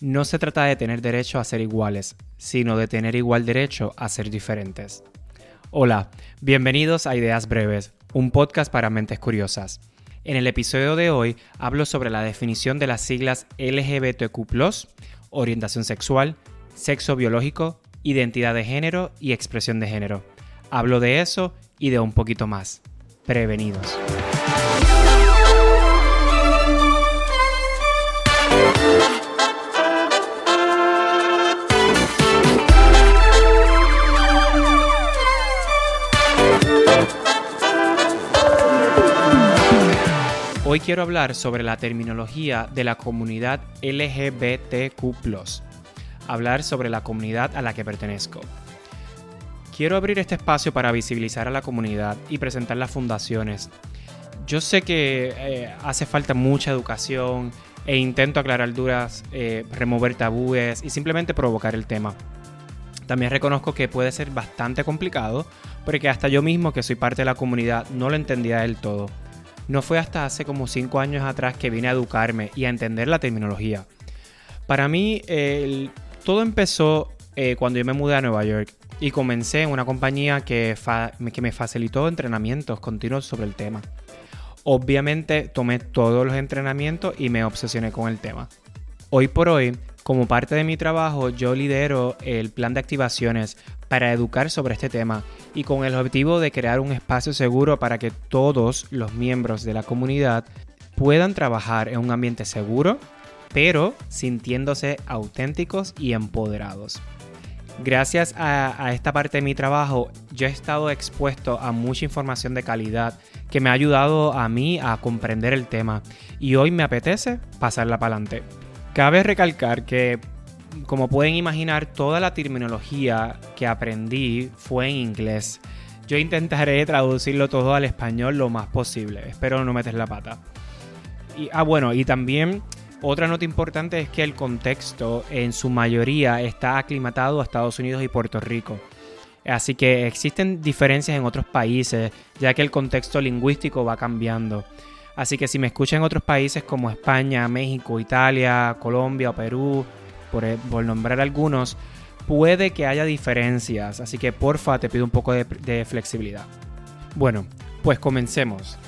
No se trata de tener derecho a ser iguales, sino de tener igual derecho a ser diferentes. Hola, bienvenidos a Ideas Breves, un podcast para mentes curiosas. En el episodio de hoy hablo sobre la definición de las siglas LGBTQ, orientación sexual, sexo biológico, identidad de género y expresión de género. Hablo de eso y de un poquito más. Prevenidos. Hoy quiero hablar sobre la terminología de la comunidad LGBTQ, hablar sobre la comunidad a la que pertenezco. Quiero abrir este espacio para visibilizar a la comunidad y presentar las fundaciones. Yo sé que eh, hace falta mucha educación e intento aclarar dudas, eh, remover tabúes y simplemente provocar el tema. También reconozco que puede ser bastante complicado porque hasta yo mismo que soy parte de la comunidad no lo entendía del todo. No fue hasta hace como 5 años atrás que vine a educarme y a entender la terminología. Para mí, todo empezó eh, cuando yo me mudé a Nueva York y comencé en una compañía que, que me facilitó entrenamientos continuos sobre el tema. Obviamente tomé todos los entrenamientos y me obsesioné con el tema. Hoy por hoy, como parte de mi trabajo, yo lidero el plan de activaciones para educar sobre este tema y con el objetivo de crear un espacio seguro para que todos los miembros de la comunidad puedan trabajar en un ambiente seguro, pero sintiéndose auténticos y empoderados. Gracias a, esta parte de mi trabajo, yo he estado expuesto a mucha información de calidad que me ha ayudado a mí a comprender el tema y hoy me apetece pasarla para adelante. Cabe recalcar que como pueden imaginar, toda la terminología que aprendí fue en inglés. Yo intentaré traducirlo todo al español lo más posible. Espero no meter la pata. Y, ah, bueno, y también otra nota importante es que el contexto en su mayoría está aclimatado a Estados Unidos y Puerto Rico. Así que existen diferencias en otros países, ya que el contexto lingüístico va cambiando. Así que si me escuchan en otros países como España, México, Italia, Colombia o Perú, e, por, nombrar algunos, puede que haya diferencias, así que porfa te pido un poco de, de flexibilidad. Bueno, pues comencemos.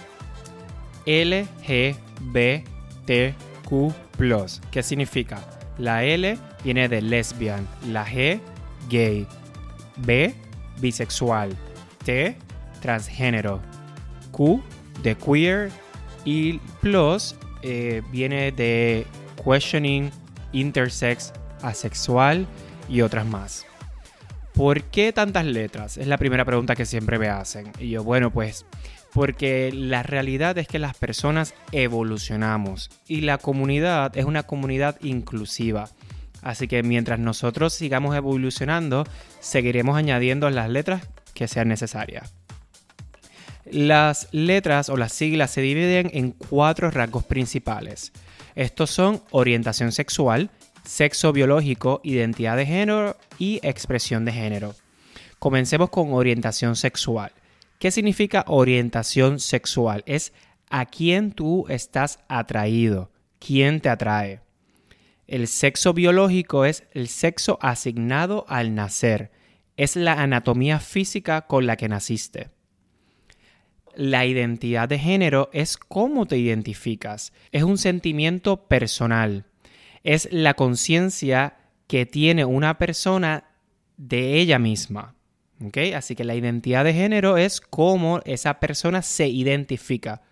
LGBTQ, ¿qué significa? La L viene de lesbian, la G, gay, B, bisexual, T, transgénero, Q, de queer y plus eh, viene de questioning, intersex, asexual y otras más. ¿Por qué tantas letras? Es la primera pregunta que siempre me hacen. Y yo, bueno, pues porque la realidad es que las personas evolucionamos y la comunidad es una comunidad inclusiva. Así que mientras nosotros sigamos evolucionando, seguiremos añadiendo las letras que sean necesarias. Las letras o las siglas se dividen en cuatro rasgos principales. Estos son orientación sexual, sexo biológico, identidad de género y expresión de género. Comencemos con orientación sexual. ¿Qué significa orientación sexual? Es a quién tú estás atraído, quién te atrae. El sexo biológico es el sexo asignado al nacer, es la anatomía física con la que naciste. La identidad de género es cómo te identificas. Es un sentimiento personal. Es la conciencia que tiene una persona de ella misma. Así que la identidad de género es cómo esa persona se identifica.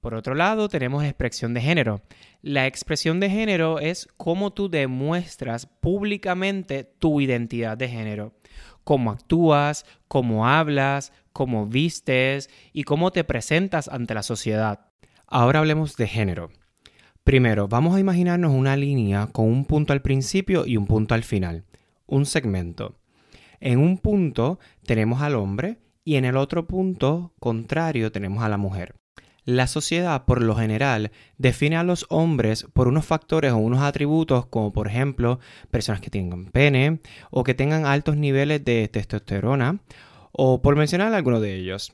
Por otro lado, tenemos expresión de género. La expresión de género es cómo tú demuestras públicamente tu identidad de género. Cómo actúas, cómo hablas, cómo vistes y cómo te presentas ante la sociedad. Ahora hablemos de género. Primero, vamos a imaginarnos una línea con un punto al principio y un punto al final, un segmento. En un punto tenemos al hombre y en el otro punto contrario tenemos a la mujer. La sociedad, por lo general, define a los hombres por unos factores o unos atributos como por ejemplo personas que tengan pene o que tengan altos niveles de testosterona o por mencionar alguno de ellos.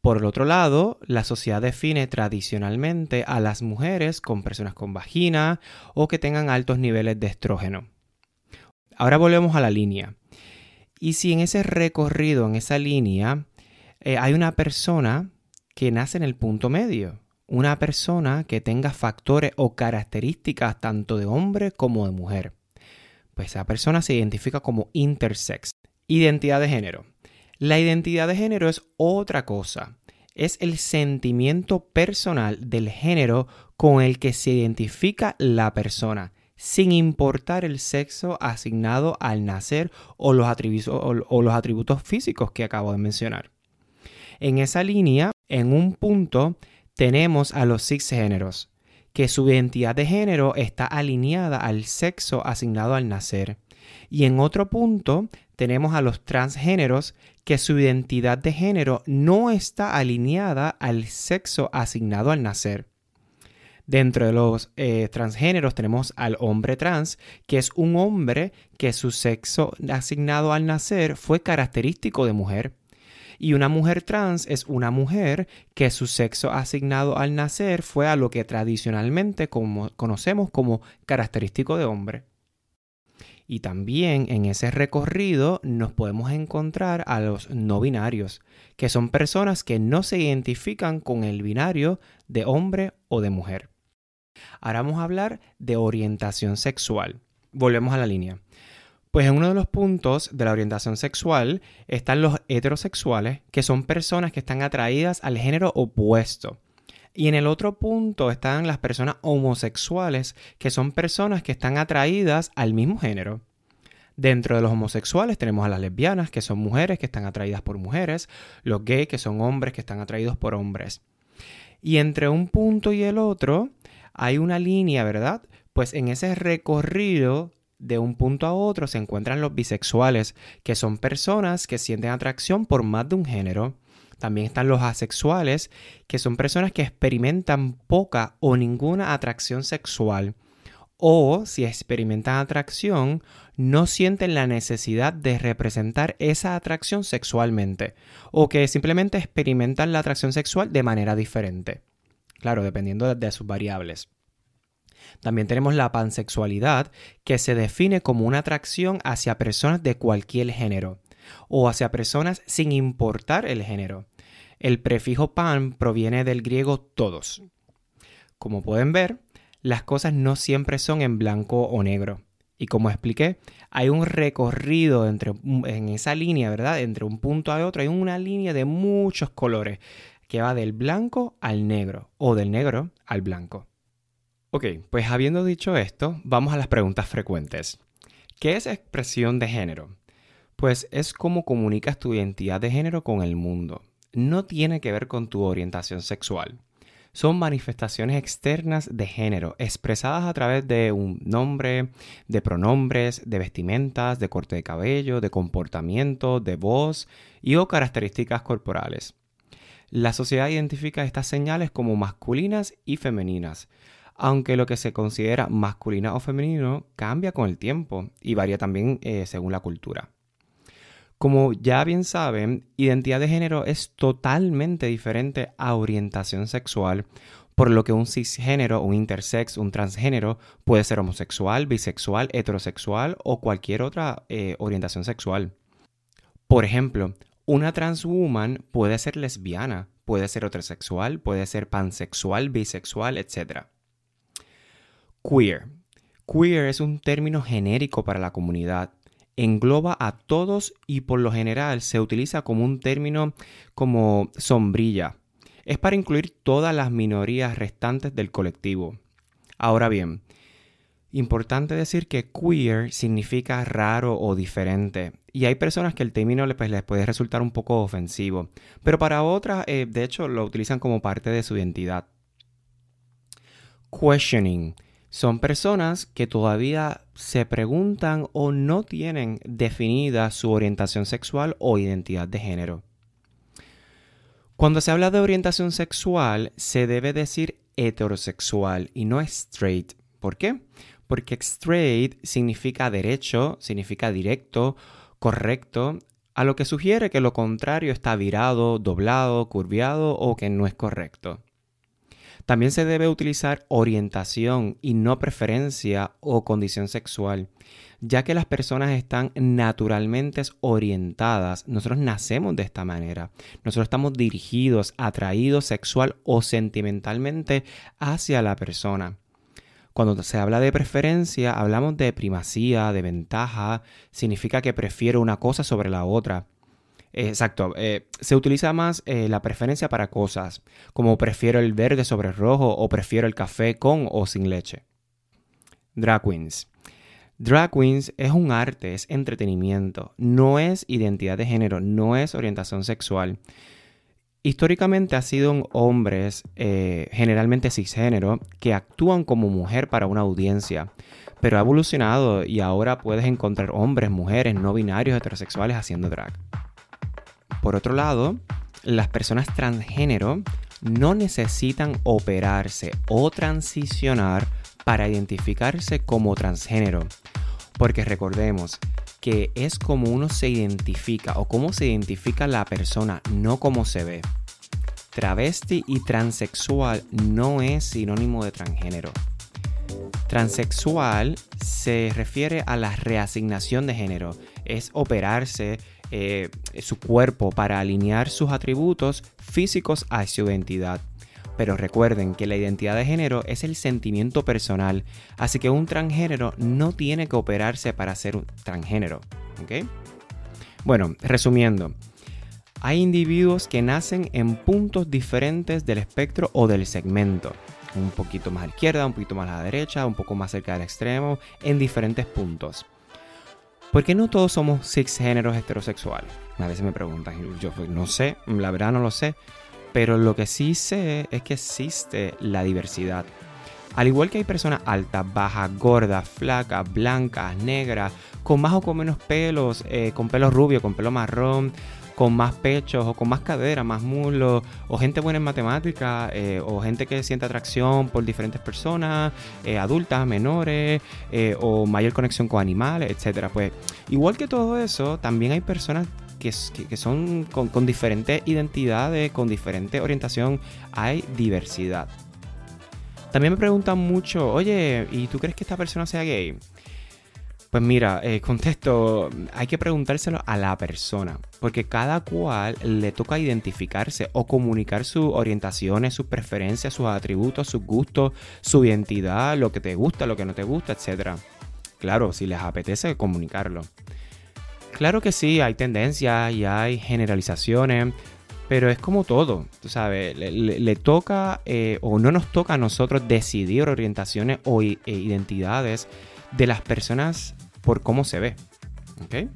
Por el otro lado, la sociedad define tradicionalmente a las mujeres con personas con vagina o que tengan altos niveles de estrógeno. Ahora volvemos a la línea. Y si en ese recorrido, en esa línea, eh, hay una persona que nace en el punto medio, una persona que tenga factores o características tanto de hombre como de mujer, pues esa persona se identifica como intersex. Identidad de género. La identidad de género es otra cosa. Es el sentimiento personal del género con el que se identifica la persona, sin importar el sexo asignado al nacer o los, atributos, físicos que acabo de mencionar. En esa línea, en un punto, tenemos a los cisgéneros, que su identidad de género está alineada al sexo asignado al nacer. Y en otro punto tenemos a los transgéneros que su identidad de género no está alineada al sexo asignado al nacer. Dentro de los eh, transgéneros tenemos al hombre trans, que es un hombre que su sexo asignado al nacer fue característico de mujer. Y una mujer trans es una mujer que su sexo asignado al nacer fue a lo que tradicionalmente conocemos como característico de hombre. Y también en ese recorrido nos podemos encontrar a los no binarios, que son personas que no se identifican con el binario de hombre o de mujer. Ahora vamos a hablar de orientación sexual. Volvemos a la línea. Pues en uno de los puntos de la orientación sexual están los heterosexuales, que son personas que están atraídas al género opuesto. Y en el otro punto están las personas homosexuales, que son personas que están atraídas al mismo género. Dentro de los homosexuales tenemos a las lesbianas, que son mujeres que están atraídas por mujeres, los gays, que son hombres que están atraídos por hombres. Y entre un punto y el otro hay una línea, ¿verdad? Pues en ese recorrido de un punto a otro se encuentran los bisexuales, que son personas que sienten atracción por más de un género. También están los asexuales, que son personas que experimentan poca o ninguna atracción sexual. O si experimentan atracción, no sienten la necesidad de representar esa atracción sexualmente. O que simplemente experimentan la atracción sexual de manera diferente. Claro, dependiendo de sus variables. También tenemos la pansexualidad, que se define como una atracción hacia personas de cualquier género o hacia personas sin importar el género. El prefijo pan proviene del griego todos. Como pueden ver, las cosas no siempre son en blanco o negro. Y como expliqué, hay un recorrido entre, en esa línea, ¿verdad? Entre un punto a otro, hay una línea de muchos colores que va del blanco al negro o del negro al blanco. Ok, pues habiendo dicho esto, vamos a las preguntas frecuentes. ¿Qué es expresión de género? Pues es cómo comunicas tu identidad de género con el mundo. No tiene que ver con tu orientación sexual. Son manifestaciones externas de género, expresadas a través de un nombre, de pronombres, de vestimentas, de corte de cabello, de comportamiento, de voz y o características corporales. La sociedad identifica estas señales como masculinas y femeninas, aunque lo que se considera masculino o femenino cambia con el tiempo y varía también eh, según la cultura. Como ya bien saben, identidad de género es totalmente diferente a orientación sexual, por lo que un cisgénero, un intersex, un transgénero puede ser homosexual, bisexual, heterosexual o cualquier otra eh, orientación sexual. Por ejemplo, una transwoman puede ser lesbiana, puede ser heterosexual, puede ser pansexual, bisexual, etc. Queer. Queer es un término genérico para la comunidad. Engloba a todos y por lo general se utiliza como un término como sombrilla. Es para incluir todas las minorías restantes del colectivo. Ahora bien, importante decir que queer significa raro o diferente. Y hay personas que el término pues, les puede resultar un poco ofensivo. Pero para otras, eh, de hecho, lo utilizan como parte de su identidad. Questioning son personas que todavía se preguntan o no tienen definida su orientación sexual o identidad de género. Cuando se habla de orientación sexual, se debe decir heterosexual y no straight. ¿Por qué? Porque straight significa derecho, significa directo, correcto, a lo que sugiere que lo contrario está virado, doblado, curviado o que no es correcto. También se debe utilizar orientación y no preferencia o condición sexual, ya que las personas están naturalmente orientadas. Nosotros nacemos de esta manera. Nosotros estamos dirigidos, atraídos sexual o sentimentalmente hacia la persona. Cuando se habla de preferencia, hablamos de primacía, de ventaja, significa que prefiero una cosa sobre la otra. Exacto, eh, se utiliza más eh, la preferencia para cosas, como prefiero el verde sobre el rojo o prefiero el café con o sin leche. Drag Queens. Drag Queens es un arte, es entretenimiento, no es identidad de género, no es orientación sexual. Históricamente ha sido hombres, eh, generalmente cisgénero, que actúan como mujer para una audiencia, pero ha evolucionado y ahora puedes encontrar hombres, mujeres, no binarios, heterosexuales haciendo drag. Por otro lado, las personas transgénero no necesitan operarse o transicionar para identificarse como transgénero, porque recordemos que es como uno se identifica o cómo se identifica la persona, no cómo se ve. Travesti y transexual no es sinónimo de transgénero. Transexual se refiere a la reasignación de género, es operarse eh, su cuerpo para alinear sus atributos físicos a su identidad. Pero recuerden que la identidad de género es el sentimiento personal, así que un transgénero no tiene que operarse para ser un transgénero. Bueno, resumiendo, hay individuos que nacen en puntos diferentes del espectro o del segmento. Un poquito más a la izquierda, un poquito más a la derecha, un poco más cerca del extremo, en diferentes puntos. ¿Por qué no todos somos cisgéneros heterosexuales? A veces me preguntan, yo pues, no sé, la verdad no lo sé, pero lo que sí sé es que existe la diversidad. Al igual que hay personas altas, bajas, gordas, flacas, blancas, negras, con más o con menos pelos, eh, con pelo rubio, con pelo marrón, con más pechos o con más cadera, más muslos, o gente buena en matemáticas, eh, o gente que siente atracción por diferentes personas, eh, adultas, menores, eh, o mayor conexión con animales, etcétera. Pues igual que todo eso, también hay personas que, son con, con diferentes identidades, con diferente orientación, hay diversidad. También me preguntan mucho, oye, ¿y tú crees que esta persona sea gay? Pues mira, eh, contesto, hay que preguntárselo a la persona, porque cada cual le toca identificarse o comunicar sus orientaciones, sus preferencias, sus atributos, sus gustos, su identidad, lo que te gusta, lo que no te gusta, etc. Claro, si les apetece comunicarlo. Claro que sí, hay tendencias y hay generalizaciones, pero es como todo, tú sabes, le, toca eh, o no nos toca a nosotros decidir orientaciones o e identidades de las personas por cómo se ve. ¿Ok?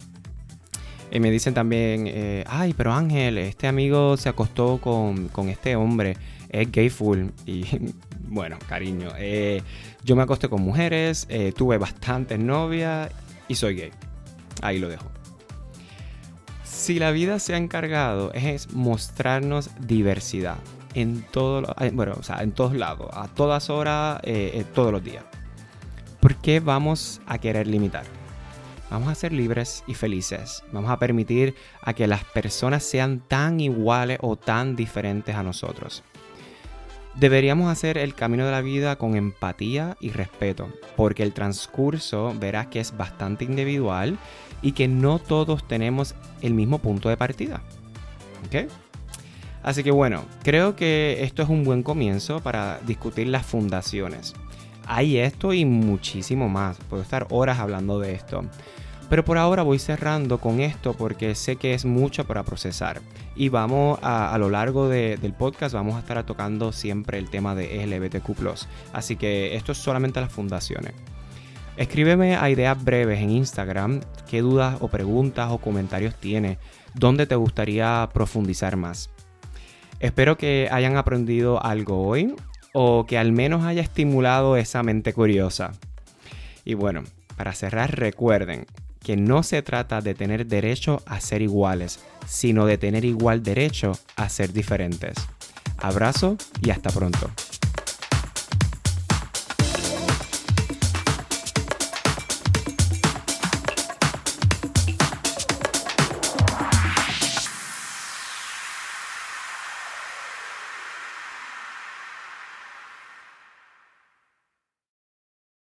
Y me dicen también, eh, ay, pero Ángel, este amigo se acostó con, este hombre, es gay full. Y bueno, cariño, eh, yo me acosté con mujeres, eh, tuve bastantes novias y soy gay. Ahí lo dejo. Si la vida se ha encargado es mostrarnos diversidad en todo, bueno, o sea, en todos lados, a todas horas, todos los días. ¿Por qué vamos a querer limitar? Vamos a ser libres y felices. Vamos a permitir a que las personas sean tan iguales o tan diferentes a nosotros. Deberíamos hacer el camino de la vida con empatía y respeto, porque el transcurso verás que es bastante individual y que no todos tenemos el mismo punto de partida. ¿Ok? Así que bueno, creo que esto es un buen comienzo para discutir las fundaciones hay esto y muchísimo más. Puedo estar horas hablando de esto. Pero por ahora voy cerrando con esto porque sé que es mucho para procesar. Y vamos a, lo largo del podcast, vamos a estar tocando siempre el tema de LGBTQ. Así que esto es solamente las fundaciones. Escríbeme a ideas breves en Instagram qué dudas o preguntas o comentarios tienes, dónde te gustaría profundizar más. Espero que hayan aprendido algo hoy o que al menos haya estimulado esa mente curiosa. Y bueno, para cerrar recuerden que no se trata de tener derecho a ser iguales, sino de tener igual derecho a ser diferentes. Abrazo y hasta pronto.